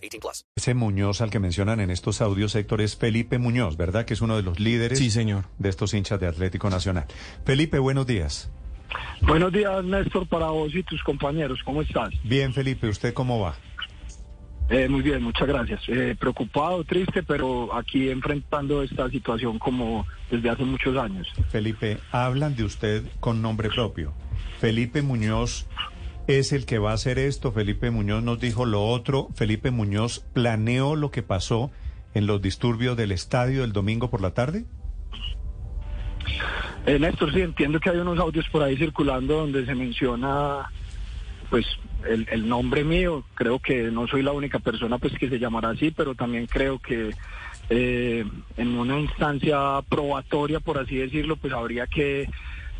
18 plus. Ese Muñoz al que mencionan en estos audios, Héctor, es Felipe Muñoz, ¿verdad? Que es uno de los líderes Sí, señor. de estos hinchas de Atlético Nacional. Felipe, buenos días. Buenos días, Néstor, para vos y tus compañeros. ¿Cómo estás? Bien, Felipe, ¿usted cómo va? Eh, muy bien, muchas gracias. Eh, preocupado, triste, pero aquí enfrentando esta situación como desde hace muchos años. Felipe, hablan de usted con nombre propio. Felipe Muñoz es el que va a hacer esto. Felipe Muñoz nos dijo lo otro. Felipe Muñoz planeó lo que pasó en los disturbios del estadio el domingo por la tarde. Eh, Néstor, sí, entiendo que hay unos audios por ahí circulando donde se menciona pues el, el nombre mío. Creo que no soy la única persona pues que se llamará así, pero también creo que eh, en una instancia probatoria, por así decirlo, pues habría que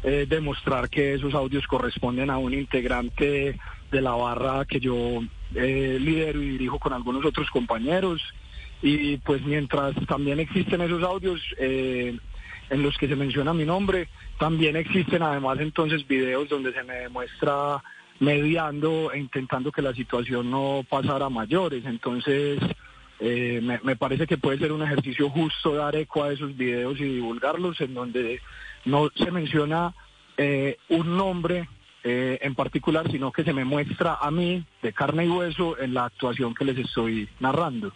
eh, demostrar que esos audios corresponden a un integrante de la barra que yo eh, lidero y dirijo con algunos otros compañeros. Y pues mientras también existen esos audios eh, en los que se menciona mi nombre, también existen además entonces videos donde se me demuestra mediando e intentando que la situación no pasara mayores. Entonces, eh, me, me parece que puede ser un ejercicio justo dar eco a esos videos y divulgarlos en donde no se menciona eh, un nombre eh, en particular, sino que se me muestra a mí de carne y hueso en la actuación que les estoy narrando.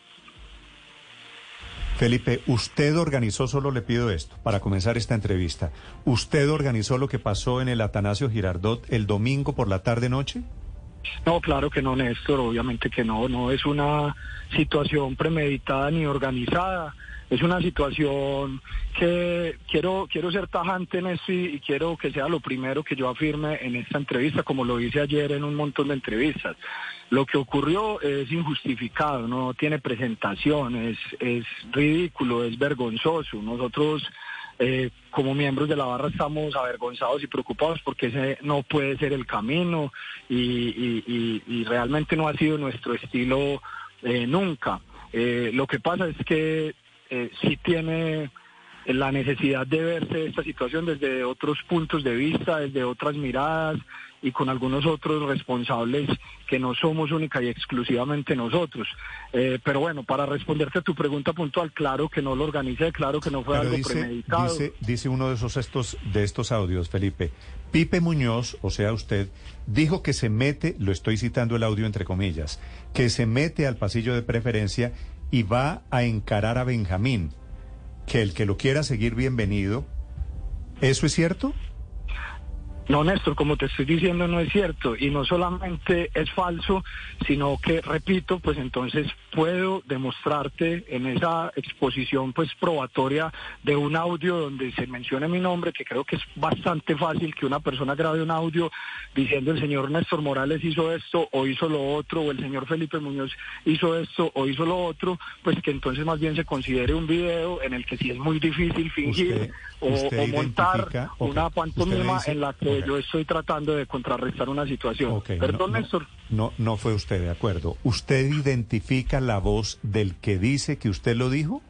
Felipe, usted organizó, solo le pido esto, para comenzar esta entrevista. ¿Usted organizó lo que pasó en el Atanasio Girardot el domingo por la tarde-noche? No, claro que no, Néstor, obviamente que no, no es una situación premeditada ni organizada, es una situación que quiero quiero ser tajante en esto y, quiero que sea lo primero que yo afirme en esta entrevista, como lo hice ayer en un montón de entrevistas. Lo que ocurrió es injustificado, no tiene presentación, es, ridículo, es vergonzoso. Nosotros eh, como miembros de la barra estamos avergonzados y preocupados porque ese no puede ser el camino y realmente no ha sido nuestro estilo eh, nunca. Eh, lo que pasa es que eh, sí tiene la necesidad de verse esta situación desde otros puntos de vista, desde otras miradas y con algunos otros responsables que no somos única y exclusivamente nosotros. Eh, pero bueno, para responderte a tu pregunta puntual, claro que no lo organicé, claro que no fue Pero algo dice, premeditado. dice, dice uno de esos estos de estos audios, Felipe. Pipe Muñoz, o sea usted, dijo que se mete, lo estoy citando el audio entre comillas, que se mete al pasillo de preferencia y va a encarar a Benjamín. Que el que lo quiera seguir bienvenido. ¿Eso es cierto? No, Néstor, como te estoy diciendo, no es cierto. Y no solamente es falso, sino que, repito, pues entonces puedo demostrarte en esa exposición pues probatoria de un audio donde se mencione mi nombre, que creo que es bastante fácil que una persona grabe un audio diciendo el señor Néstor Morales hizo esto o hizo lo otro, o el señor Felipe Muñoz hizo esto o hizo lo otro, pues que entonces más bien se considere un video en el que sí es muy difícil fingir Usted- o, usted o montar una pantomima en la que yo estoy tratando de contrarrestar una situación. Perdón, no, no, Néstor. No, no fue usted de acuerdo. ¿Usted identifica la voz del que dice que usted lo dijo?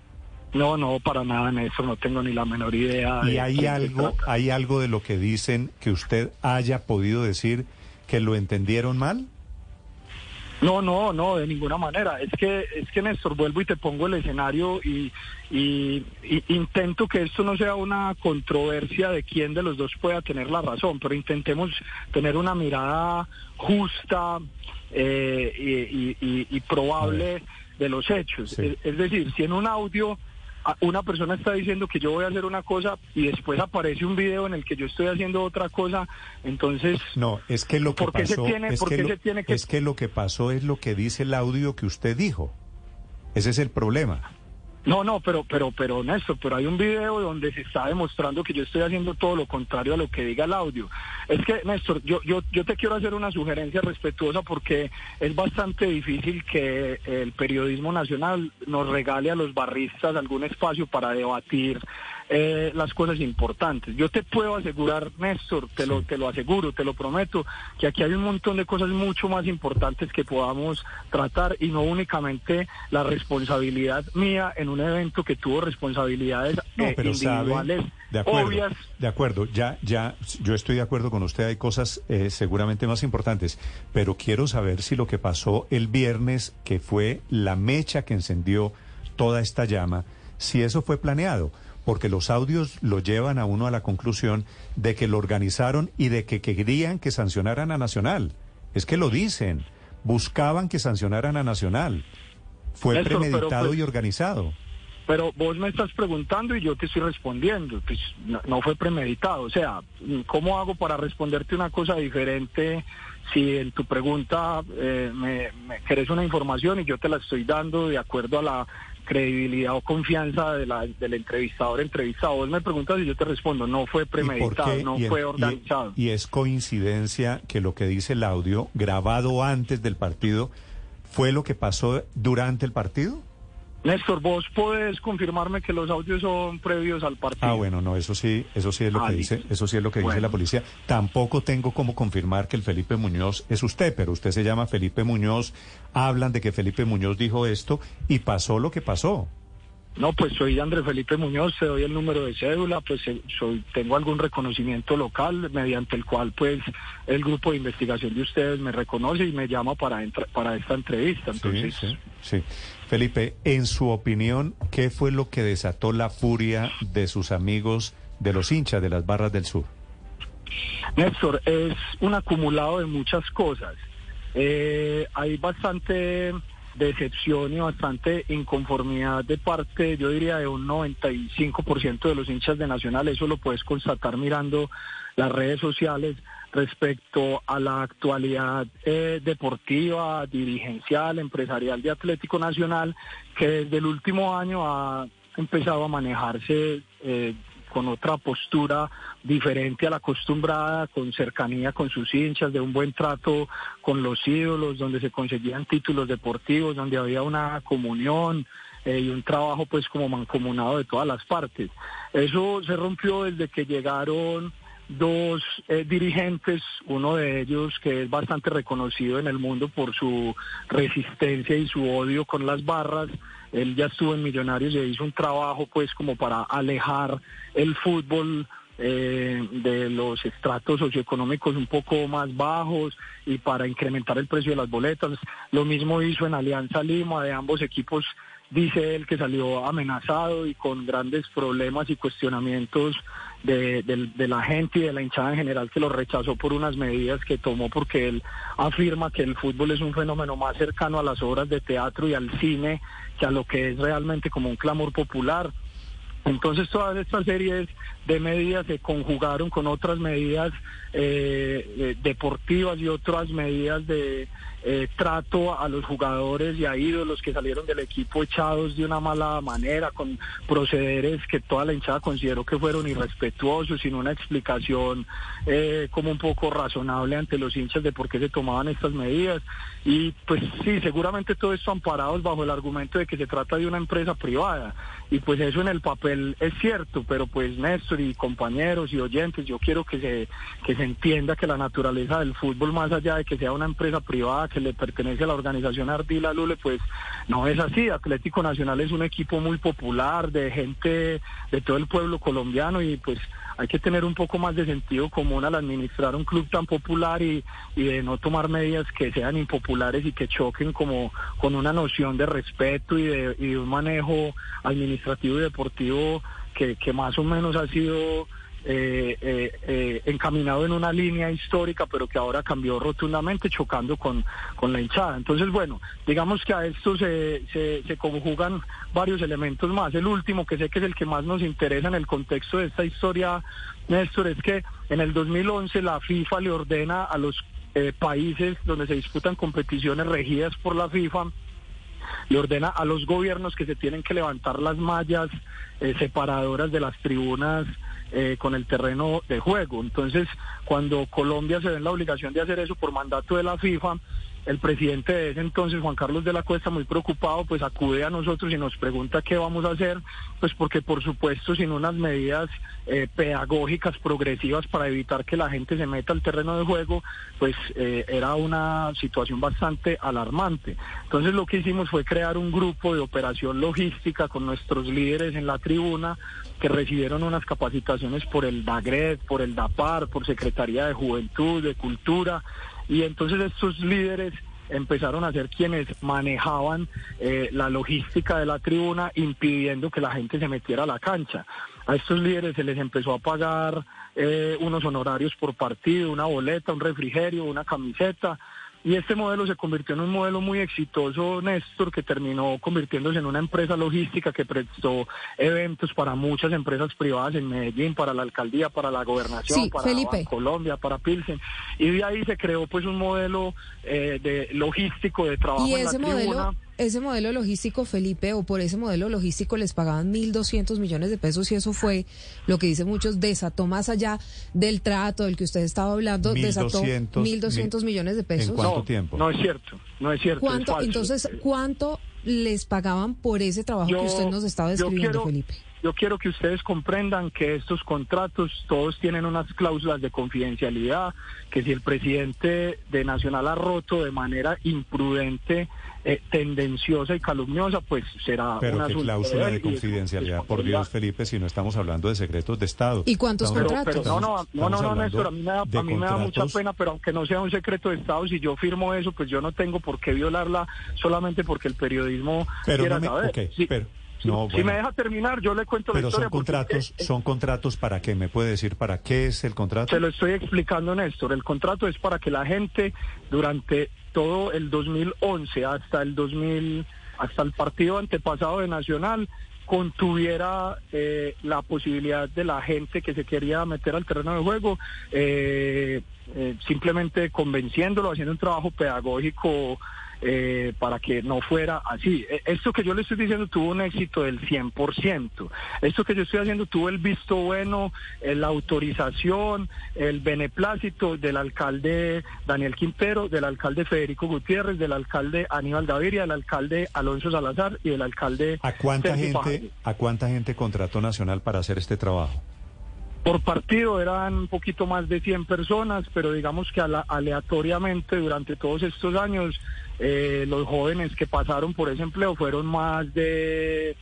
No, no, para nada, Néstor, no tengo ni la menor idea. ¿Y de hay algo, hay algo de lo que dicen que usted haya podido decir que lo entendieron mal? No, no, no, de ninguna manera. Es que, es que Néstor, vuelvo y te pongo el escenario y, y- y intento que esto no sea una controversia de quién de los dos pueda tener la razón, pero intentemos tener una mirada justa eh, y, probable de los hechos. Sí. Es, es decir, si en un audio una persona está diciendo que yo voy a hacer una cosa y después aparece un video en el que yo estoy haciendo otra cosa, entonces No, es que lo que ¿Por qué se pasó, es que lo que pasó es lo que dice el audio que usted dijo. Ese es el problema. No, no, pero, pero, pero, Néstor, pero hay un video donde se está demostrando que yo estoy haciendo todo lo contrario a lo que diga el audio. Es que, Néstor, yo, yo, yo te quiero hacer una sugerencia respetuosa porque es bastante difícil que el periodismo nacional nos regale a los barristas algún espacio para debatir eh, las cosas importantes. Yo te puedo asegurar, Néstor, te lo, te lo aseguro, te lo prometo, que aquí hay un montón de cosas mucho más importantes que podamos tratar y no únicamente la responsabilidad mía en un evento que tuvo responsabilidades No, eh, pero individuales sabe, de acuerdo, obvias. de acuerdo, ya, ya, yo estoy de acuerdo con usted, hay cosas eh, seguramente más importantes, pero quiero saber si lo que pasó el viernes, que fue la mecha que encendió toda esta llama, si eso fue planeado, porque los audios lo llevan a uno a la conclusión de que lo organizaron y de que querían que sancionaran a Nacional. Es que lo dicen, buscaban que sancionaran a Nacional. Fue Néstor, premeditado pues- y organizado. Pero vos me estás preguntando y yo te estoy respondiendo. Pues no, no fue premeditado. O sea, ¿cómo hago para responderte una cosa diferente si en tu pregunta eh, me, me querés una información y yo te la estoy dando de acuerdo a la credibilidad o confianza de la, del entrevistador entrevistado? Vos me preguntas y yo te respondo, no fue ¿Y por premeditado, no Y fue organizado. Y, es coincidencia que lo que dice el audio, grabado antes del partido, fue lo que pasó durante el partido. Néstor, vos podés confirmarme que los audios son previos al partido. Ah, bueno, no, eso sí, eso sí es lo Ah, que listo. dice, eso sí es lo que dice la policía. Tampoco tengo cómo confirmar que el Felipe Muñoz es usted, pero usted se llama Felipe Muñoz. Hablan de que Felipe Muñoz dijo esto y pasó lo que pasó. No, pues soy Andrés Felipe Muñoz, te doy el número de cédula, pues eh, soy, tengo algún reconocimiento local mediante el cual pues el grupo de investigación de ustedes me reconoce y me llama para entra- para esta entrevista. Entonces, sí, sí, sí. Felipe, en su opinión, ¿qué fue lo que desató la furia de sus amigos, de los hinchas de las barras del sur? Néstor, es un acumulado de muchas cosas. Eh, hay bastante decepción y bastante inconformidad de parte, yo diría, de un 95% de los hinchas de Nacional. Eso lo puedes constatar mirando las redes sociales respecto a la actualidad eh, deportiva, dirigencial, empresarial de Atlético Nacional, que desde el último año ha empezado a manejarse eh, con otra postura diferente a la acostumbrada, con cercanía con sus hinchas, de un buen trato con los ídolos, donde se conseguían títulos deportivos, donde había una comunión eh, y un trabajo pues como mancomunado de todas las partes. Eso se rompió desde que llegaron dos eh, dirigentes, uno de ellos que es bastante reconocido en el mundo por su resistencia y su odio con las barras. Él ya estuvo en Millonarios y hizo un trabajo pues como para alejar el fútbol eh, de los estratos socioeconómicos un poco más bajos y para incrementar el precio de las boletas. Lo mismo hizo en Alianza Lima, de ambos equipos dice él que salió amenazado y con grandes problemas y cuestionamientos de, de- de la gente y de la hinchada en general que lo rechazó por unas medidas que tomó porque él afirma que el fútbol es un fenómeno más cercano a las obras de teatro y al cine que a lo que es realmente como un clamor popular. Entonces todas estas series de medidas se conjugaron con otras medidas eh, eh, deportivas y otras medidas de eh, trato a los jugadores y a ídolos que salieron del equipo echados de una mala manera, con procederes que toda la hinchada consideró que fueron irrespetuosos, sin una explicación eh, como un poco razonable ante los hinchas de por qué se tomaban estas medidas. Y pues sí, seguramente todo esto amparados bajo el argumento de que se trata de una empresa privada. Y pues eso en el papel es cierto, pero pues Néstor y compañeros y oyentes, yo quiero que se, que se entienda que la naturaleza del fútbol, más allá de que sea una empresa privada que le pertenece a la organización Ardila Lule, pues no es así. Atlético Nacional es un equipo muy popular, de gente de todo el pueblo colombiano y pues hay que tener un poco más de sentido común al administrar un club tan popular y, y de no tomar medidas que sean impopulares y que choquen como con una noción de respeto y de, y de un manejo administrativo y deportivo que, que más o menos ha sido eh, eh, eh, encaminado en una línea histórica, pero que ahora cambió rotundamente, chocando con, con la hinchada. Entonces, bueno, digamos que a esto se, se, conjugan varios elementos más. El último, que sé que es el que más nos interesa en el contexto de esta historia, Néstor, es que en el 2011 la FIFA le ordena a los eh, países donde se disputan competiciones regidas por la FIFA le ordena a los gobiernos que se tienen que levantar las mallas eh, separadoras de las tribunas eh, con el terreno de juego. Entonces, cuando Colombia se ve en la obligación de hacer eso por mandato de la FIFA, el presidente de ese entonces, Juan Carlos de la Cuesta, muy preocupado, pues acude a nosotros y nos pregunta qué vamos a hacer, pues porque por supuesto sin unas medidas eh, pedagógicas progresivas para evitar que la gente se meta al terreno de juego, pues eh, era una situación bastante alarmante. Entonces lo que hicimos fue crear un grupo de operación logística con nuestros líderes en la tribuna que recibieron unas capacitaciones por el DAGRED, por el DAPAR, por Secretaría de Juventud, de Cultura, y entonces estos líderes empezaron a ser quienes manejaban eh, la logística de la tribuna, impidiendo que la gente se metiera a la cancha. A estos líderes se les empezó a pagar eh, unos honorarios por partido, una boleta, un refrigerio, una camiseta, y este modelo se convirtió en un modelo muy exitoso, Néstor, que terminó convirtiéndose en una empresa logística que prestó eventos para muchas empresas privadas en Medellín, para la alcaldía, para la gobernación, para Colombia, para Pilsen. Y de ahí se creó pues un modelo eh, de logístico de trabajo ¿Y en la modelo, ese modelo logístico, Felipe, o por ese modelo logístico les pagaban 1.200 millones de pesos y eso fue lo que dicen muchos, desató más allá del trato del que usted estaba hablando, desató 1.200 millones de pesos. ¿En cuánto tiempo? No es cierto, no es cierto. ¿Cuánto, entonces, ¿cuánto les pagaban por ese trabajo que usted nos estaba describiendo, Felipe? Yo quiero que ustedes comprendan que estos contratos todos tienen unas cláusulas de confidencialidad, que si el presidente de Nacional ha roto de manera imprudente, eh, tendenciosa y calumniosa, pues será Pero una qué cláusula de confidencialidad, por Dios, Felipe, si no estamos hablando de secretos de Estado. ¿Y cuántos contratos? no, no, no, no, Néstor, a mí, me da, a mí me da mucha pena, pero aunque no sea un secreto de Estado, si yo firmo eso, pues yo no tengo por qué violarla solamente porque el periodismo pero quiera no me, saber. okay, Sí. pero, Si, me deja terminar, yo le cuento la Pero historia. son contratos, son contratos para qué, ¿me puede decir para qué es el contrato? Se lo estoy explicando, Néstor. El contrato es para que la gente durante todo el 2011 hasta el 2000, hasta el partido antepasado de Nacional contuviera eh, la posibilidad de la gente que se quería meter al terreno de juego, eh, eh, simplemente convenciéndolo, haciendo un trabajo pedagógico eh, para que no fuera así. Eh, Esto que yo le estoy diciendo tuvo un éxito del 100%. Esto que yo estoy haciendo tuvo el visto bueno, eh, la autorización, el beneplácito del alcalde Daniel Quintero, del alcalde Federico Gutiérrez, del alcalde Aníbal Gaviria, del alcalde Alonso Salazar y del alcalde... ¿A cuánta Sergio gente, Fajardo. a cuánta gente contrató Nacional para hacer este trabajo? Por partido eran un poquito más de 100 personas, pero digamos que aleatoriamente durante todos estos años eh, los jóvenes que pasaron por ese empleo fueron más de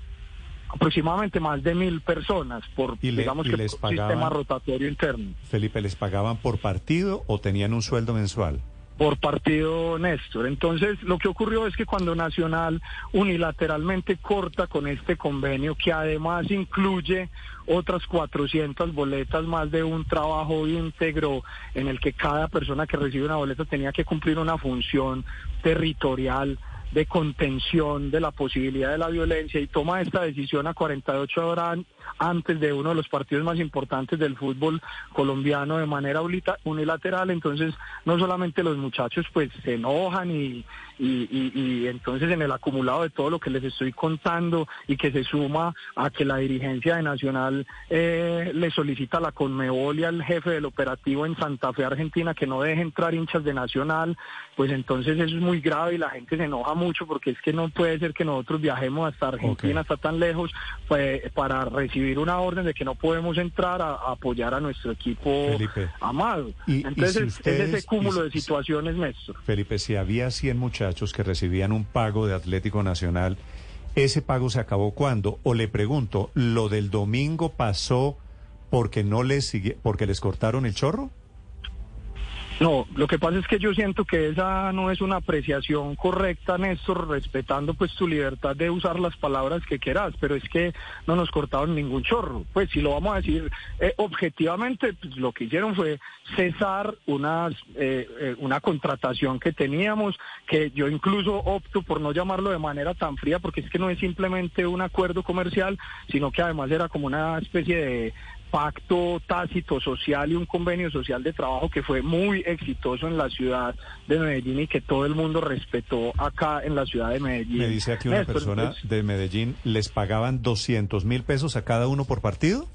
aproximadamente más de mil personas por ¿Y le- digamos que por un sistema pagaban? rotatorio interno. Felipe, ¿les pagaban por partido o tenían un sueldo mensual? Por partido Néstor. Entonces, lo que ocurrió es que cuando Nacional unilateralmente corta con este convenio, que además incluye otras 400 boletas más de un trabajo íntegro en el que cada persona que recibe una boleta tenía que cumplir una función territorial de contención de la posibilidad de la violencia y toma esta decisión a 48 horas antes de uno de los partidos más importantes del fútbol colombiano de manera unilateral, entonces no solamente los muchachos pues se enojan y, y, y- y entonces en el acumulado de todo lo que les estoy contando y que se suma a que la dirigencia de Nacional eh, le solicita a la Conmebol y al jefe del operativo en Santa Fe, Argentina, que no deje entrar hinchas de Nacional, pues entonces eso es muy grave y la gente se enoja mucho porque es que no puede ser que nosotros viajemos hasta Argentina, Ok. hasta tan lejos, pues, para recibir una orden de que no podemos entrar a, a apoyar a nuestro equipo Felipe. amado. Y- y entonces si es- ese cúmulo y de si- situaciones, Néstor. Felipe, si había 100 muchachos que recibían un pago de Atlético Nacional, ¿ese pago se acabó cuándo? O le pregunto, ¿lo del domingo pasó porque no les sigue, porque les cortaron el chorro? No, lo que pasa es que yo siento que esa no es una apreciación correcta, Néstor, respetando pues tu libertad de usar las palabras que quieras, pero es que no nos cortaron ningún chorro. Pues si lo vamos a decir eh, objetivamente, pues, lo que hicieron fue cesar unas, eh, eh, una contratación que teníamos, que yo incluso opto por no llamarlo de manera tan fría, porque es que no es simplemente un acuerdo comercial, sino que además era como una especie de pacto tácito social y un convenio social de trabajo que fue muy exitoso en la ciudad de Medellín y que todo el mundo respetó acá en la ciudad de Medellín. Me dice aquí una Néstor, persona pues, de Medellín, ¿les pagaban 200 mil pesos a cada uno por partido?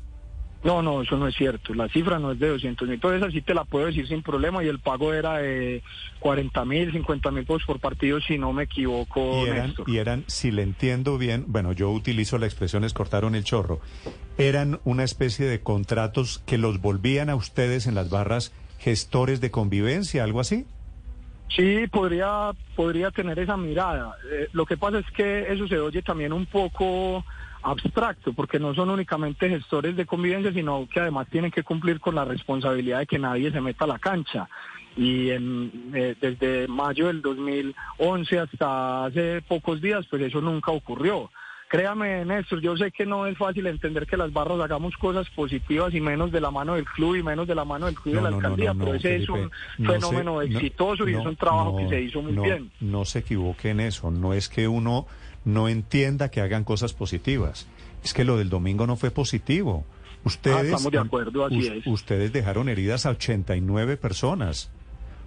No, no, eso no es cierto. La cifra no es de 200 mil. Toda esa sí te la puedo decir sin problema y el pago era de 40 mil, 50 mil pesos por partido, si no me equivoco, Y eran, Néstor. y eran, si le entiendo bien, bueno, yo utilizo la expresión es cortaron el chorro, eran una especie de contratos que los volvían a ustedes en las barras gestores de convivencia, algo así. Sí, podría, podría tener esa mirada. Eh, lo que pasa es que eso se oye también un poco abstracto, porque no son únicamente gestores de convivencia, sino que además tienen que cumplir con la responsabilidad de que nadie se meta a la cancha. Y en, eh, desde mayo del 2011 hasta hace pocos días, pues eso nunca ocurrió. Créame, Néstor, yo sé que no es fácil entender que las barras hagamos cosas positivas y menos de la mano del club y menos de la mano del club No, de la no, alcaldía, no, pero ese es un se- fenómeno no- exitoso y es un trabajo que se hizo muy bien. No se equivoque en eso, no es que uno no entienda que hagan cosas positivas, es que lo del domingo no fue positivo. Ustedes, Ah, estamos de acuerdo, así es. Ustedes dejaron heridas a 89 personas.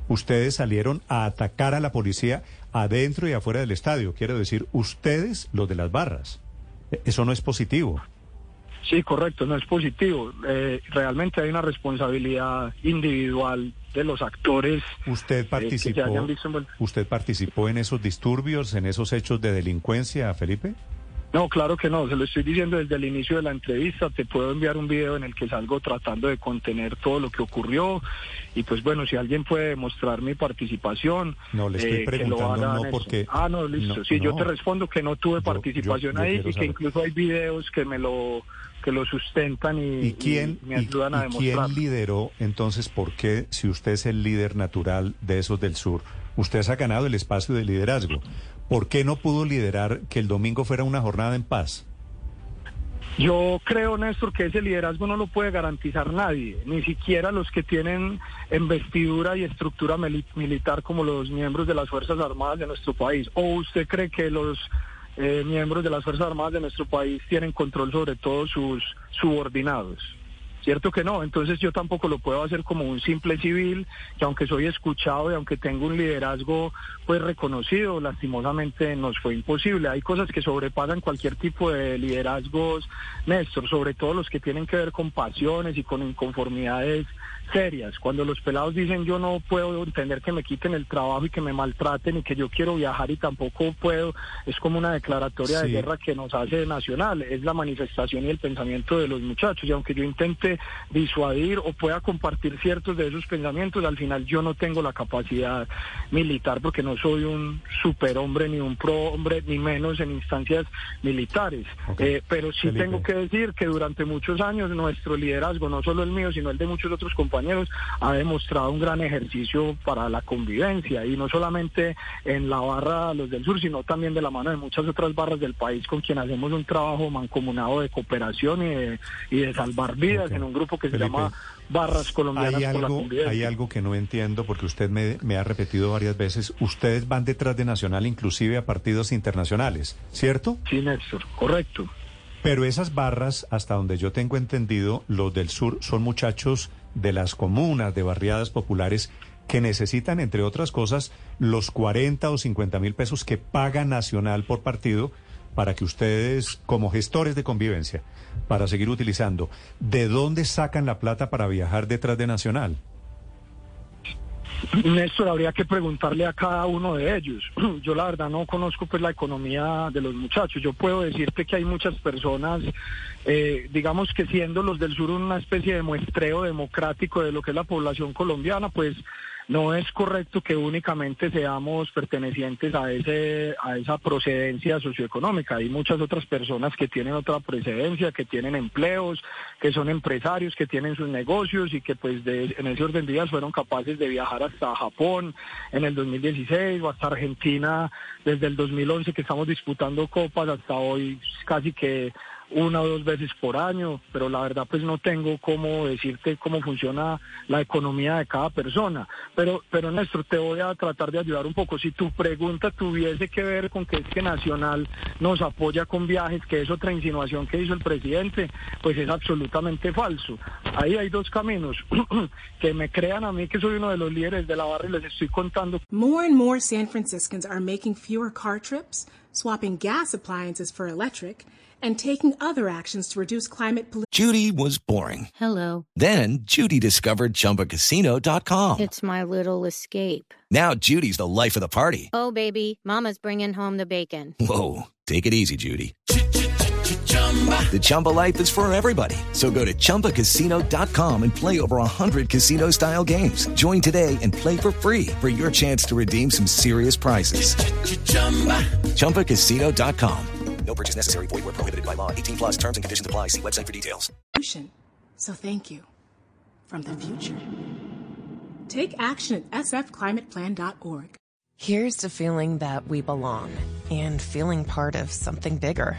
Ustedes salieron a atacar a la policía adentro y afuera del estadio. Quiero decir, ustedes, los de las barras. E- Eso no es positivo. Sí, correcto, no es positivo. Eh, realmente hay una responsabilidad individual de los actores. ¿Usted eh, participó, hayan visto. ¿Usted participó en esos disturbios, en esos hechos de delincuencia, Felipe? No, claro que no, se lo estoy diciendo desde el inicio de la entrevista. Te puedo enviar un video en el que salgo tratando de contener todo lo que ocurrió. Y pues bueno, si alguien puede demostrar mi participación. No, le estoy eh, preguntando no porque- Ah, no, listo. no, sí, yo te respondo que no tuve Yo- participación yo- ahí y que incluso hay videos que me lo que lo sustentan y, ¿Y quién, y me ayudan y- a y quién demostrar. lideró entonces por qué, si usted es el líder natural de esos del sur, usted se ha ganado el espacio de liderazgo? ¿Por qué no pudo liderar que el domingo fuera una jornada en paz? Yo creo, Néstor, que ese liderazgo no lo puede garantizar nadie, ni siquiera los que tienen investidura y estructura mili- militar como los miembros de las Fuerzas Armadas de nuestro país. ¿O usted cree que los eh, miembros de las Fuerzas Armadas de nuestro país tienen control sobre todos sus subordinados? Cierto que no, entonces yo tampoco lo puedo hacer como un simple civil, que aunque soy escuchado y aunque tengo un liderazgo pues reconocido, lastimosamente nos fue imposible. Hay cosas que sobrepasan cualquier tipo de liderazgos, Néstor, sobre todo los que tienen que ver con pasiones y con inconformidades serias. Cuando los pelados dicen yo no puedo entender que me quiten el trabajo y que me maltraten y que yo quiero viajar y tampoco puedo, es como una declaratoria de guerra que nos hace nacional, es la manifestación y el pensamiento de los muchachos. Y aunque yo intente disuadir o pueda compartir ciertos de esos pensamientos, al final yo no tengo la capacidad militar porque no soy un superhombre ni un pro-hombre, ni menos en instancias militares. Eh, pero sí Felipe. tengo que decir que durante muchos años nuestro liderazgo, no solo el mío, sino el de muchos otros compañeros, ha demostrado un gran ejercicio para la convivencia y no solamente en la barra Los del Sur, sino también de la mano de muchas otras barras del país con quien hacemos un trabajo mancomunado de cooperación y de, y de salvar vidas en un grupo que se llama Barras Colombianas Hay por la algo, hay algo que no entiendo porque usted me, me ha repetido varias veces. Ustedes van detrás de Nacional inclusive a partidos internacionales, ¿cierto? Sí, Néstor, correcto. Pero esas barras, hasta donde yo tengo entendido, los del sur son muchachos de las comunas, de barriadas populares, que necesitan, entre otras cosas, los 40 o 50 mil pesos que paga Nacional por partido para que ustedes, como gestores de convivencia, para seguir utilizando, ¿de dónde sacan la plata para viajar detrás de Nacional? Néstor, habría que preguntarle a cada uno de ellos. Yo la verdad no conozco pues la economía de los muchachos. Yo puedo decirte que hay muchas personas, eh, digamos que siendo los del sur una especie de muestreo democrático de lo que es la población colombiana, pues no es correcto que únicamente seamos pertenecientes a ese a esa procedencia socioeconómica. Hay muchas otras personas que tienen otra procedencia, que tienen empleos, que son empresarios, que tienen sus negocios y que pues de- en ese orden de días fueron capaces de viajar hasta Japón en el 2016 o hasta Argentina desde el 2011 que estamos disputando copas hasta hoy casi que una o dos veces por año, pero la verdad pues no tengo cómo decirte cómo funciona la economía de cada persona. Pero, pero Néstor, te voy a tratar de ayudar un poco. Si tu pregunta tuviese que ver con que es que Nacional nos apoya con viajes, que es otra insinuación que hizo el presidente, pues es absolutamente falso. Ahí hay dos caminos. que me crean a mí que soy uno de los líderes de la barra y les estoy contando. More and more San Franciscans are making fewer car trips, swapping gas appliances for electric, and taking other actions to reduce climate pollution. Judy was boring. Hello. Then Judy discovered ChumbaCasino.com. It's my little escape. Now Judy's the life of the party. Oh, baby, Mama's bringing home the bacon. Whoa, take it easy, Judy. The Chumba life is for everybody. So go to ChumbaCasino.com and play over 100 casino style games. Join today and play for free for your chance to redeem some serious prizes. ChumbaCasino.com. No purchase necessary. Void where prohibited by law. 18 plus terms and conditions apply. See website for details. So thank you from the future. Take action at sfclimateplan.org. Here's to feeling that we belong and feeling part of something bigger.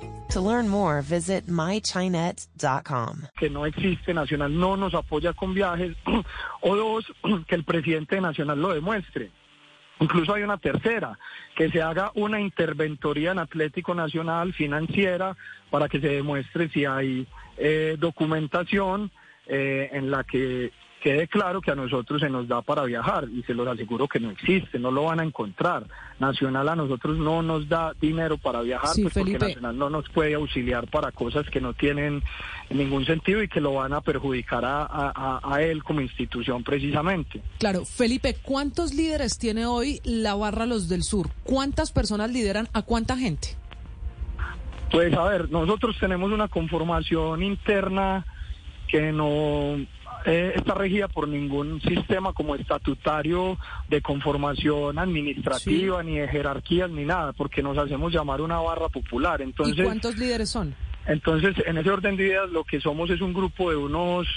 To learn more, visit mychinet.com. Que no existe Nacional, no nos apoya con viajes. o dos, que el presidente de Nacional lo demuestre. Incluso hay una tercera, que se haga una interventoría en Atlético Nacional financiera para que se demuestre si hay eh, documentación eh, en la que quede claro que a nosotros se nos da para viajar y se los aseguro que no existe, no lo van a encontrar. Nacional a nosotros no nos da dinero para viajar Sí, pues porque. Nacional no nos puede auxiliar para cosas que no tienen ningún sentido y que lo van a perjudicar a, a- a- a él como institución precisamente. Claro, Felipe, ¿cuántos líderes tiene hoy la barra Los del Sur? ¿Cuántas personas lideran a cuánta gente? Pues a ver, nosotros tenemos una conformación interna que no eh, está regida por ningún sistema como estatutario de conformación administrativa, ni de jerarquías, ni nada, porque nos hacemos llamar una barra popular. Entonces, ¿Y cuántos líderes son? entonces, en ese orden de ideas, lo que somos es un grupo de unos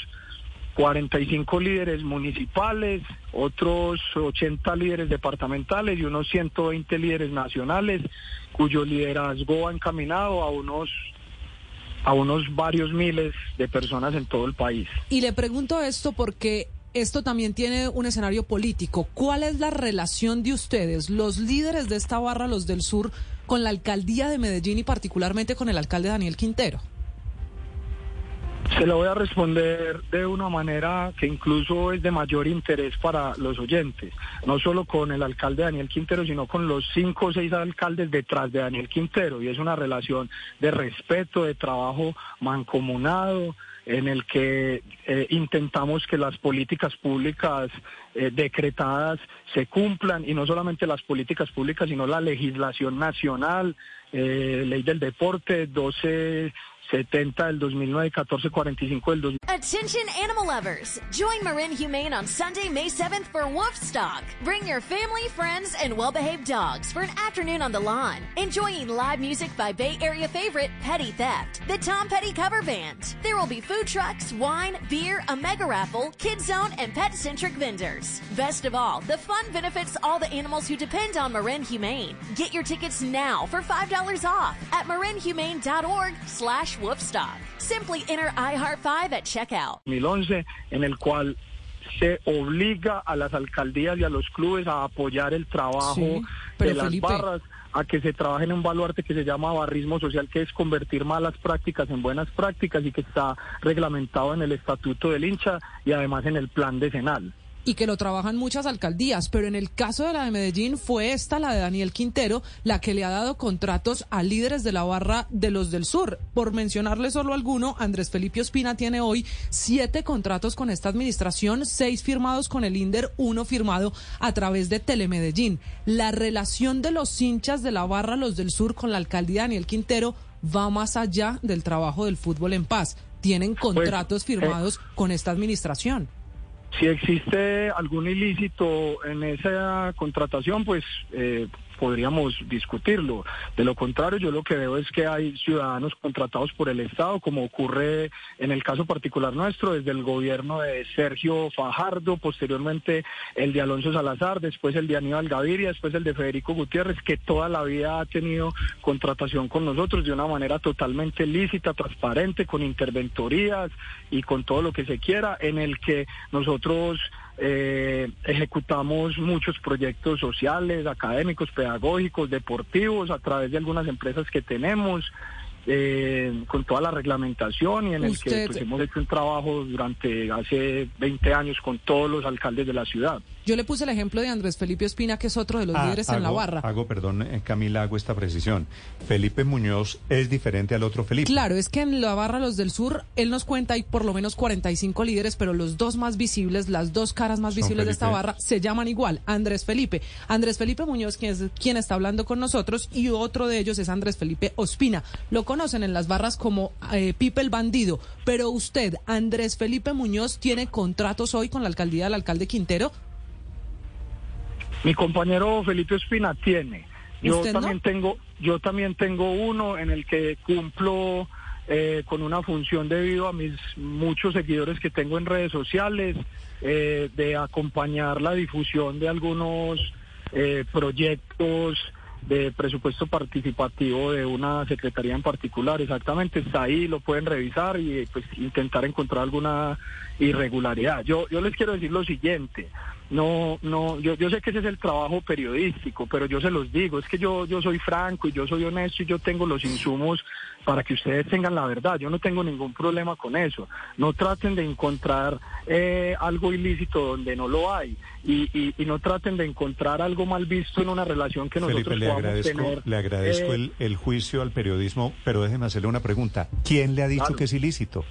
45 líderes municipales, otros 80 líderes departamentales y unos 120 líderes nacionales, cuyo liderazgo ha encaminado a unos a unos varios miles de personas en todo el país. Y le pregunto esto porque esto también tiene un escenario político. ¿Cuál es la relación de ustedes, los líderes de esta barra, los del sur, con la alcaldía de Medellín y particularmente con el alcalde Daniel Quintero? Se lo voy a responder de una manera que incluso es de mayor interés para los oyentes, no solo con el alcalde Daniel Quintero, sino con los cinco o seis alcaldes detrás de Daniel Quintero. Y es una relación de respeto, de trabajo mancomunado, en el que eh, intentamos que las políticas públicas eh, decretadas se cumplan, y no solamente las políticas públicas, sino la legislación nacional, eh, ley del deporte, 12... 70 del 2009, 1445 del 2000. Attention animal lovers! Join Marin Humane on Sunday, May 7th for Wolfstock. Bring your family, friends, and well-behaved dogs for an afternoon on the lawn, enjoying live music by Bay Area favorite Petty Theft, the Tom Petty cover band. There will be food trucks, wine, beer, a mega raffle, kid zone, and pet-centric vendors. Best of all, the fun benefits all the animals who depend on Marin Humane. Get your tickets now for $5 off at marinhumane.org slash wolfstock. Simply enter iHeart5 at checkout. 2011, en el cual se obliga a las alcaldías y a los clubes a apoyar el trabajo Sí, de las Felipe- barras, a que se trabaje en un baluarte que se llama barrismo social, que es convertir malas prácticas en buenas prácticas y que está reglamentado en el estatuto del hincha y además en el plan decenal. Y que lo trabajan muchas alcaldías, pero en el caso de la de Medellín fue esta, la de Daniel Quintero, la que le ha dado contratos a líderes de la barra de los del sur. Por mencionarle solo alguno, Andrés Felipe Ospina tiene hoy siete contratos con esta administración, seis firmados con el INDER, uno firmado a través de Telemedellín. La relación de los hinchas de la barra los del sur con la alcaldía Daniel Quintero va más allá del trabajo del fútbol en paz. Tienen contratos eh, firmados con esta administración. Si existe algún ilícito en esa contratación, pues eh, podríamos discutirlo. De lo contrario, yo lo que veo es que hay ciudadanos contratados por el Estado, como ocurre en el caso particular nuestro, desde el gobierno de Sergio Fajardo, posteriormente el de Alonso Salazar, después el de Aníbal Gaviria, después el de Federico Gutiérrez, que toda la vida ha tenido contratación con nosotros de una manera totalmente lícita, transparente, con interventorías y con todo lo que se quiera, en el que nosotros eh, ejecutamos muchos proyectos sociales, académicos, pedagógicos, deportivos a través de algunas empresas que tenemos. Eh, con toda la reglamentación y en el que pues, hemos hecho un trabajo durante hace 20 años con todos los alcaldes de la ciudad. Yo le puse el ejemplo de Andrés Felipe Ospina, que es otro de los ah, líderes en la barra. Hago, perdón, eh, Camila, hago esta precisión. Felipe Muñoz es diferente al otro Felipe. Claro, es que en la barra Los del Sur, él nos cuenta, hay por lo menos 45 líderes, pero los dos más visibles, las dos caras más visibles de esta barra, se llaman igual, Andrés Felipe. Andrés Felipe Muñoz, quien es quien está hablando con nosotros, y otro de ellos es Andrés Felipe Ospina. Lo conocen en las barras como eh, Pipe el Bandido, pero usted, Andrés Felipe Muñoz, tiene contratos hoy con la alcaldía del alcalde Quintero. Mi compañero Felipe Espina tiene. Yo también tengo, yo también tengo uno en el que cumplo eh, con una función debido a mis muchos seguidores que tengo en redes sociales, eh, de acompañar la difusión de algunos eh, proyectos de presupuesto participativo de una secretaría en particular. Exactamente, está ahí, lo pueden revisar y pues intentar encontrar alguna irregularidad. Yo, yo les quiero decir lo siguiente no, no, yo, yo sé que ese es el trabajo periodístico, pero yo se los digo, es que yo, yo soy franco y yo soy honesto y yo tengo los insumos para que ustedes tengan la verdad. Yo no tengo ningún problema con eso. No traten de encontrar eh, algo ilícito donde no lo hay y, y, no traten de encontrar algo mal visto en una relación que nosotros Felipe, le agradezco, Le agradezco eh, el, juicio al periodismo, pero déjeme hacerle una pregunta. ¿Quién le ha dicho que es ilícito?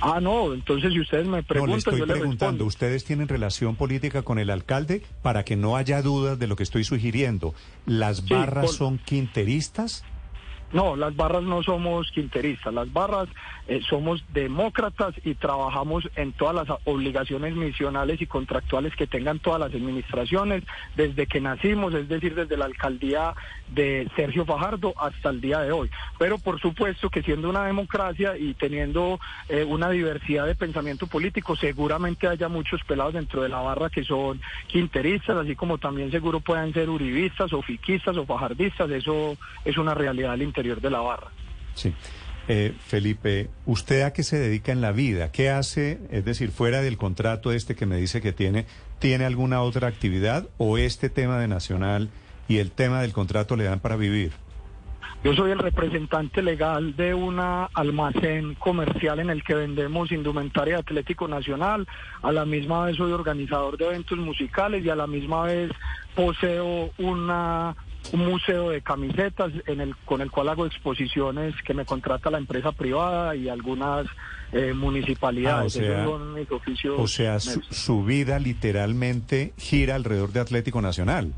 Ah, no, entonces si ustedes me preguntan, no, le estoy preguntando, ¿ustedes tienen relación política con el alcalde? Para que no haya dudas de lo que estoy sugiriendo. ¿Las barras son quinteristas? No, las barras no somos quinteristas, las barras eh, somos demócratas y trabajamos en todas las obligaciones misionales y contractuales que tengan todas las administraciones desde que nacimos, es decir, desde la alcaldía de Sergio Fajardo hasta el día de hoy. Pero por supuesto que siendo una democracia y teniendo eh, una diversidad de pensamiento político, seguramente haya muchos pelados dentro de la barra que son quinteristas, así como también seguro puedan ser uribistas o fiquistas o fajardistas, eso es una realidad al interior de la barra. Sí. Eh, Felipe, ¿usted a qué se dedica en la vida? ¿Qué hace? Es decir, fuera del contrato este que me dice que tiene, ¿tiene alguna otra actividad o este tema de Nacional y el tema del contrato le dan para vivir? Yo soy el representante legal de un almacén comercial en el que vendemos indumentaria Atlético Nacional. A la misma vez soy organizador de eventos musicales y a la misma vez poseo una un museo de camisetas en el, con el cual hago exposiciones que me contrata la empresa privada y algunas eh, municipalidades. Ah, o sea, su, vida literalmente gira alrededor de Atlético Nacional.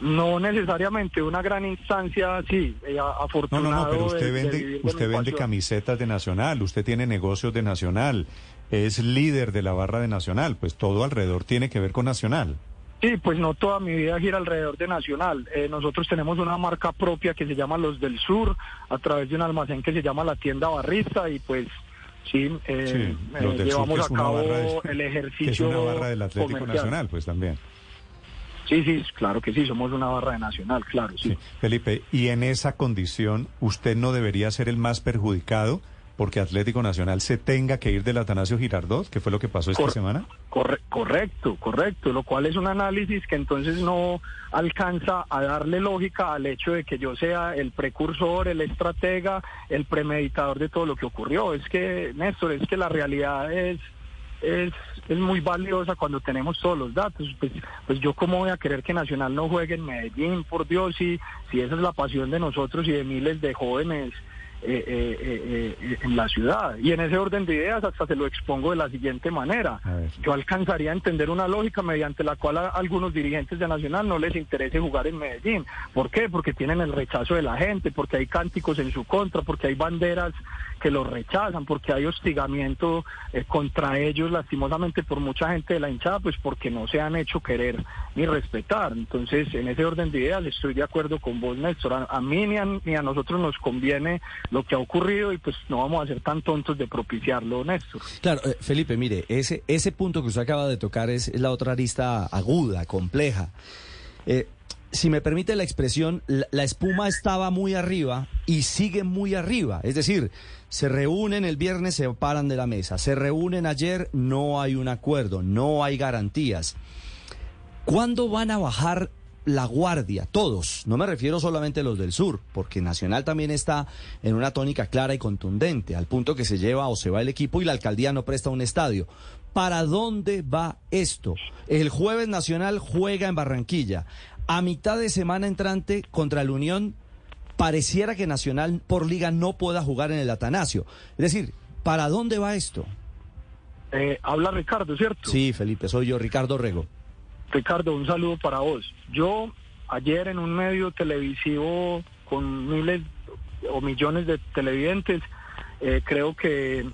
No necesariamente una gran instancia, sí, eh, afortunado. No, no, pero usted vende, usted vende camisetas de Nacional, usted tiene negocios de Nacional, es líder de la barra de Nacional, pues todo alrededor tiene que ver con Nacional. Sí, pues no toda mi vida gira alrededor de Nacional. Eh, nosotros tenemos una marca propia que se llama Los del Sur, a través de un almacén que se llama La Tienda Barrista y pues sí, eh, eh llevamos a cabo el ejercicio. es una barra del Atlético Nacional, pues también. Sí, sí, claro que sí, somos una barra de Nacional, claro, sí. Felipe, y en esa condición, ¿usted no debería ser el más perjudicado? Porque Atlético Nacional se tenga que ir del Atanasio Girardot, que fue lo que pasó esta semana? correcto, correcto, lo cual es un análisis que entonces no alcanza a darle lógica al hecho de que yo sea el precursor, el estratega, el premeditador de todo lo que ocurrió. Es que, Néstor, es que la realidad es... Es, es muy valiosa cuando tenemos todos los datos. Pues, pues yo cómo voy a querer que Nacional no juegue en Medellín, por Dios, si, si esa es la pasión de nosotros y de miles de jóvenes eh, eh, eh, en la ciudad. Y en ese orden de ideas hasta se lo expongo de la siguiente manera. Yo alcanzaría a entender una lógica mediante la cual a algunos dirigentes de Nacional no les interese jugar en Medellín. ¿Por qué? Porque tienen el rechazo de la gente, porque hay cánticos en su contra, porque hay banderas que los rechazan, porque hay hostigamiento contra ellos lastimosamente por mucha gente de la hinchada, pues porque no se han hecho querer ni respetar. Entonces, en ese orden de ideas estoy de acuerdo con vos, Néstor. A, mí ni ni a nosotros nos conviene lo que ha ocurrido y pues no vamos a ser tan tontos de propiciarlo, Néstor. Claro, eh, Felipe, mire, ese, ese punto que usted acaba de tocar es, la otra arista aguda, compleja. Eh, si me permite la expresión, la, espuma estaba muy arriba y sigue muy arriba. Es decir, se reúnen el viernes, se paran de la mesa. Se reúnen ayer, no hay un acuerdo, no hay garantías. ¿Cuándo van a bajar la guardia, todos, no me refiero solamente a los del sur, porque Nacional también está en una tónica clara y contundente, al punto que se lleva o se va el equipo y la alcaldía no presta un estadio. ¿Para dónde va esto? El jueves Nacional juega en Barranquilla. A mitad de semana entrante contra el Unión, pareciera que Nacional por liga no pueda jugar en el Atanasio. Es decir, ¿para dónde va esto? Eh, habla Ricardo, ¿cierto? Sí, Felipe, soy yo, Ricardo Rego. Ricardo, un saludo para vos. Yo ayer en un medio televisivo con miles o millones de televidentes, eh, creo que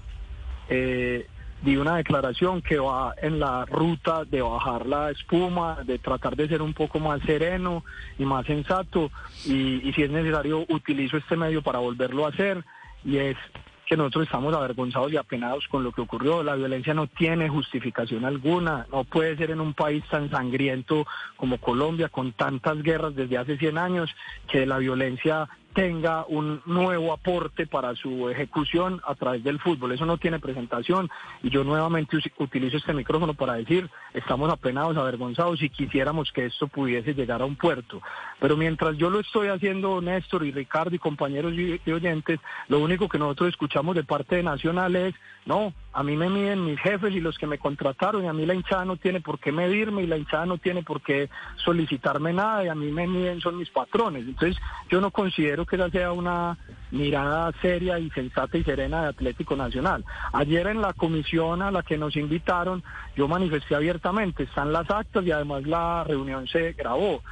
eh, di una declaración que va en la ruta de bajar la espuma, de tratar de ser un poco más sereno y más sensato, y, y si es necesario utilizo este medio para volverlo a hacer, y es que nosotros estamos avergonzados y apenados con lo que ocurrió. La violencia no tiene justificación alguna. No puede ser en un país tan sangriento como Colombia, con tantas guerras desde hace 100 años, que la violencia tenga un nuevo aporte para su ejecución a través del fútbol. Eso no tiene presentación y yo nuevamente utilizo este micrófono para decir, estamos apenados, avergonzados y quisiéramos que esto pudiese llegar a un puerto. Pero mientras yo lo estoy haciendo, Néstor y Ricardo y compañeros y, oyentes, lo único que nosotros escuchamos de parte de Nacional es, no, a mí me miden mis jefes y los que me contrataron y a mí la hinchada no tiene por qué medirme y la hinchada no tiene por qué solicitarme nada y a mí me miden son mis patrones. Entonces yo no considero que esa sea una mirada seria y sensata y serena de Atlético Nacional. Ayer en la comisión a la que nos invitaron, yo manifesté abiertamente, están las actas y además la reunión se grabó.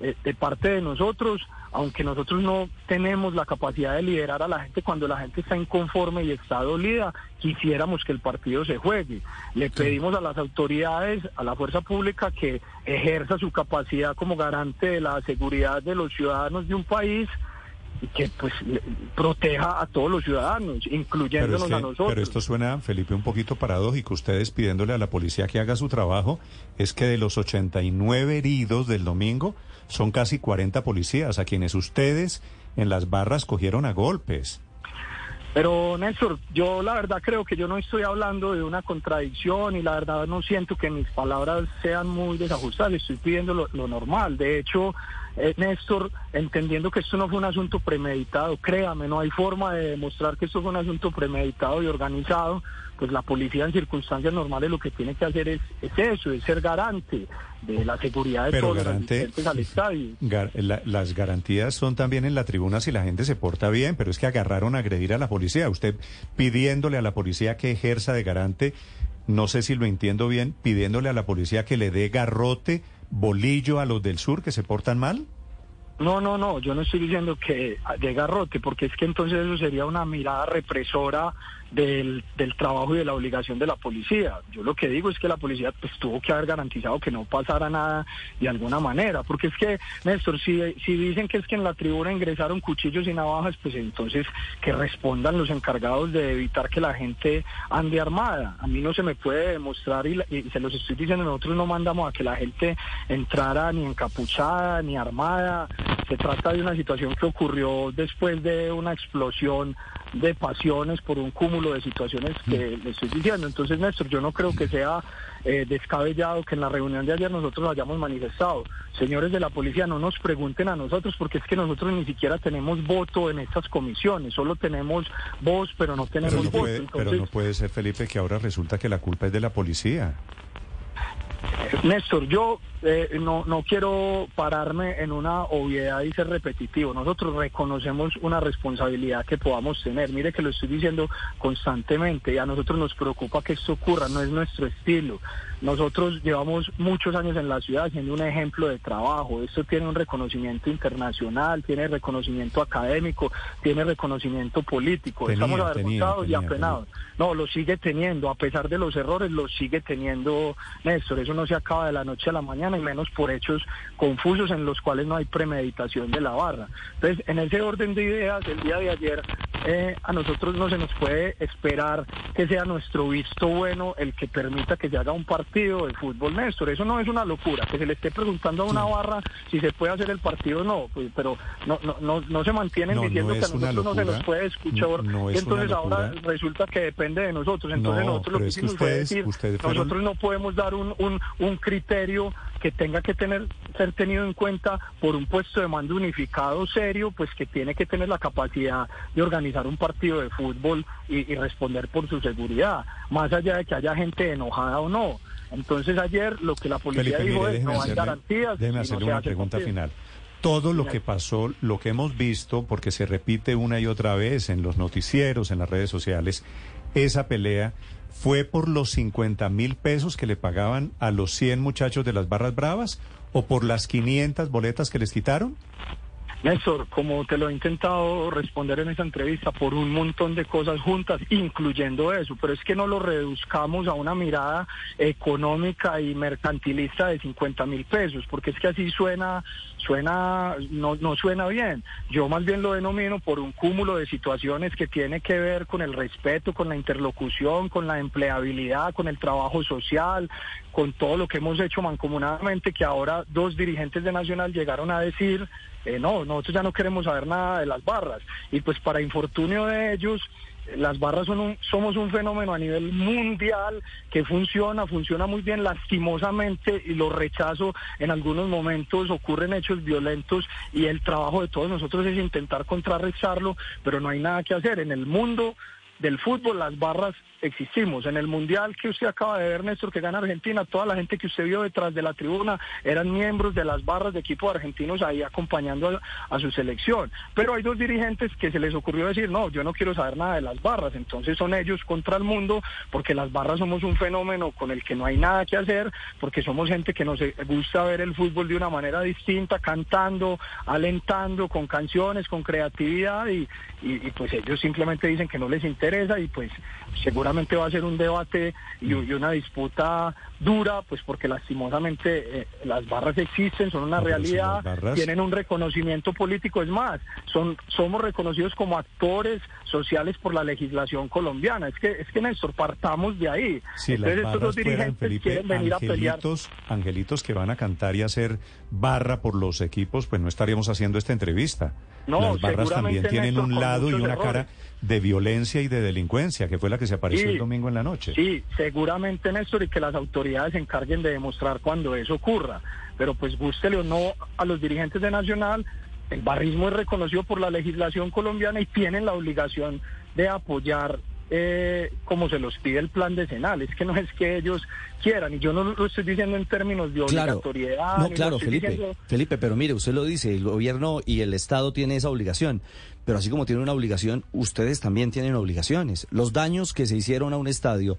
Eh, de parte de nosotros, aunque nosotros no tenemos la capacidad de liderar a la gente cuando la gente está inconforme y está dolida, quisiéramos que el partido se juegue. Le pedimos a las autoridades, a la fuerza pública que ejerza su capacidad como garante de la seguridad de los ciudadanos de un país que pues proteja a todos los ciudadanos, incluyéndonos a nosotros. Pero esto suena, Felipe, un poquito paradójico. Ustedes pidiéndole a la policía que haga su trabajo, es que de los 89 heridos del domingo, son casi 40 policías a quienes ustedes en las barras cogieron a golpes. Pero Néstor, yo la verdad creo que yo no estoy hablando de una contradicción y la verdad no siento que mis palabras sean muy desajustadas, estoy pidiendo lo, lo normal. De hecho, eh, Néstor, entendiendo que esto no fue un asunto premeditado, créame, no hay forma de demostrar que esto fue un asunto premeditado y organizado, pues la policía en circunstancias normales lo que tiene que hacer es, eso, es ser garante de la seguridad de todos los asistentes al estadio. las garantías son también en la tribuna si la gente se porta bien, pero es que agarraron a agredir a la policía. Usted pidiéndole a la policía que ejerza de garante, no sé si lo entiendo bien, pidiéndole a la policía que le dé garrote bolillo a los del sur que se portan mal? No, no, no, yo no estoy diciendo que de garrote, porque es que entonces eso sería una mirada represora del, del, trabajo y de la obligación de la policía. Yo lo que digo es que la policía pues tuvo que haber garantizado que no pasara nada de alguna manera, porque es que, Néstor, si, si dicen que es que en la tribuna ingresaron cuchillos y navajas, pues entonces que respondan los encargados de evitar que la gente ande armada. A mí no se me puede demostrar, y, y se los estoy diciendo, nosotros no mandamos a que la gente entrara ni encapuchada, ni armada. Se trata de una situación que ocurrió después de una explosión de pasiones por un cúmulo de situaciones que le estoy diciendo. Entonces, Néstor, yo no creo que sea eh, descabellado que en la reunión de ayer nosotros lo hayamos manifestado. Señores de la policía, no nos pregunten a nosotros porque es que nosotros ni siquiera tenemos voto en estas comisiones, solo tenemos voz, pero no tenemos voto. pero no puede ser, Felipe, que ahora resulta que la culpa es de la policía. Néstor, yo eh, no, no quiero pararme en una obviedad y ser repetitivo. Nosotros reconocemos una responsabilidad que podamos tener. Mire que lo estoy diciendo constantemente y a nosotros nos preocupa que esto ocurra, no es nuestro estilo. Nosotros llevamos muchos años en la ciudad siendo un ejemplo de trabajo. Esto tiene un reconocimiento internacional, tiene reconocimiento académico, tiene reconocimiento político. Estamos avergonzados y apenados. No, lo sigue teniendo, a pesar de los errores, lo sigue teniendo Néstor. Eso no se acaba de la noche a la mañana y menos por hechos confusos en los cuales no hay premeditación de la barra. Entonces, en ese orden de ideas, el día de ayer eh, a nosotros no se nos puede esperar que sea nuestro visto bueno el que permita que se haga un partido de fútbol, Néstor. Eso no es una locura, que se le esté preguntando a una barra si se puede hacer el partido o no, pues, pero no, no, no, no se mantienen diciendo que a nosotros no se nos puede escuchar. y entonces ahora resulta que depende de nosotros. Entonces nosotros lo que, sí nos puede decir, nosotros no podemos dar un, un, un criterio que tenga que tener ser tenido en cuenta por un puesto de mando unificado serio, pues que tiene que tener la capacidad de organizar un partido de fútbol y, responder por su seguridad, más allá de que haya gente enojada o no. Entonces ayer lo que la policía dijo es no hay garantías. Déjeme hacerle una pregunta final. Todo lo que pasó, lo que hemos visto, porque se repite una y otra vez en los noticieros, en las redes sociales, esa pelea ¿Fue por los 50 mil pesos que le pagaban a los 100 muchachos de las Barras Bravas o por las 500 boletas que les quitaron? Néstor, como te lo he intentado responder en esa entrevista, por un montón de cosas juntas, incluyendo eso, pero es que no lo reduzcamos a una mirada económica y mercantilista de 50 mil pesos, porque es que así suena, suena, no, no suena bien. Yo más bien lo denomino por un cúmulo de situaciones que tiene que ver con el respeto, con la interlocución, con la empleabilidad, con el trabajo social, con todo lo que hemos hecho mancomunadamente, que ahora dos dirigentes de Nacional llegaron a decir eh, no, nosotros ya no queremos saber nada de las barras. Y pues para infortunio de ellos, las barras son un, somos un fenómeno a nivel mundial que funciona, funciona muy bien lastimosamente y lo rechazo en algunos momentos, ocurren hechos violentos y el trabajo de todos nosotros es intentar contrarrestarlo, pero no hay nada que hacer. En el mundo del fútbol las barras existimos. En el Mundial que usted acaba de ver, Néstor, que gana Argentina, toda la gente que usted vio detrás de la tribuna eran miembros de las barras de equipos argentinos ahí acompañando a, su selección. Pero hay dos dirigentes que se les ocurrió decir, no, yo no quiero saber nada de las barras. Entonces son ellos contra el mundo, porque las barras somos un fenómeno con el que no hay nada que hacer, porque somos gente que nos gusta ver el fútbol de una manera distinta, cantando, alentando, con canciones, con creatividad, y pues ellos simplemente dicen que no les interesa y pues seguramente va a ser un debate y, una disputa dura, pues porque lastimosamente eh, las barras existen, son una realidad, tienen un reconocimiento político, es más, son somos reconocidos como actores sociales por la legislación colombiana. Es que es que Néstor, partamos de ahí. Si Entonces estos dos dirigentes quieren venir a pelear. Angelitos que van a cantar y hacer barra por los equipos, pues no estaríamos haciendo esta entrevista. No, las barras también tienen un lado y una cara de violencia y de delincuencia, que fue la que se apareció el domingo en la noche. Sí, seguramente, Néstor, y que las autoridades se encarguen de demostrar cuando eso ocurra. Pero pues gústele o no a los dirigentes de Nacional, el barrismo es reconocido por la legislación colombiana y tienen la obligación de apoyar eh, como se los pide el plan decenal. Es que no es que ellos quieran, y yo no lo estoy diciendo en términos de obligatoriedad. No, claro, Felipe, Felipe, pero mire, usted lo dice, el gobierno y el Estado tiene esa obligación, pero así como tiene una obligación, ustedes también tienen obligaciones. Los daños que se hicieron a un estadio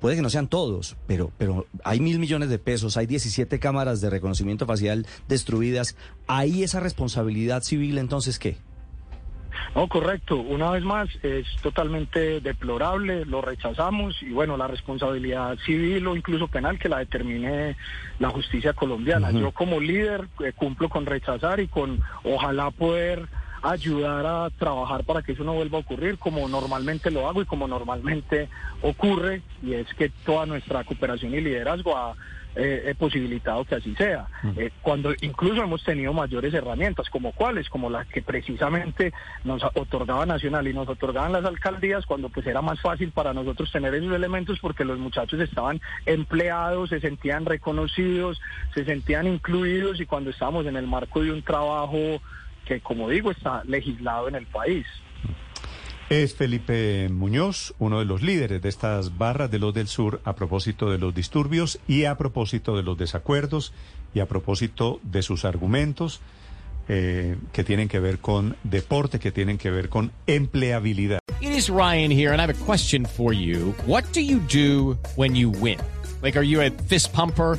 puede que no sean todos, pero, pero hay mil millones de pesos, hay 17 cámaras de reconocimiento facial destruidas. ¿Hay esa responsabilidad civil entonces qué? No, correcto. Una vez más, es totalmente deplorable, lo rechazamos y bueno, la responsabilidad civil o incluso penal que la determine la justicia colombiana. Yo como líder eh, cumplo con rechazar y con ojalá poder ayudar a trabajar para que eso no vuelva a ocurrir como normalmente lo hago y como normalmente ocurre y es que toda nuestra cooperación y liderazgo ha eh, posibilitado que así sea. Eh, cuando incluso hemos tenido mayores herramientas, como cuáles, como las que precisamente nos otorgaba Nacional y nos otorgaban las alcaldías, cuando pues era más fácil para nosotros tener esos elementos porque los muchachos estaban empleados, se sentían reconocidos, se sentían incluidos y cuando estábamos en el marco de un trabajo que, como digo, está legislado en el país. Es Felipe Muñoz, uno de los líderes de estas barras de los del sur a propósito de los disturbios y a propósito de los desacuerdos y a propósito de sus argumentos eh, que tienen que ver con deporte, que tienen que ver con empleabilidad. It is Ryan here and I have a question for you. What do you do when you win? Like, are you a fist pumper?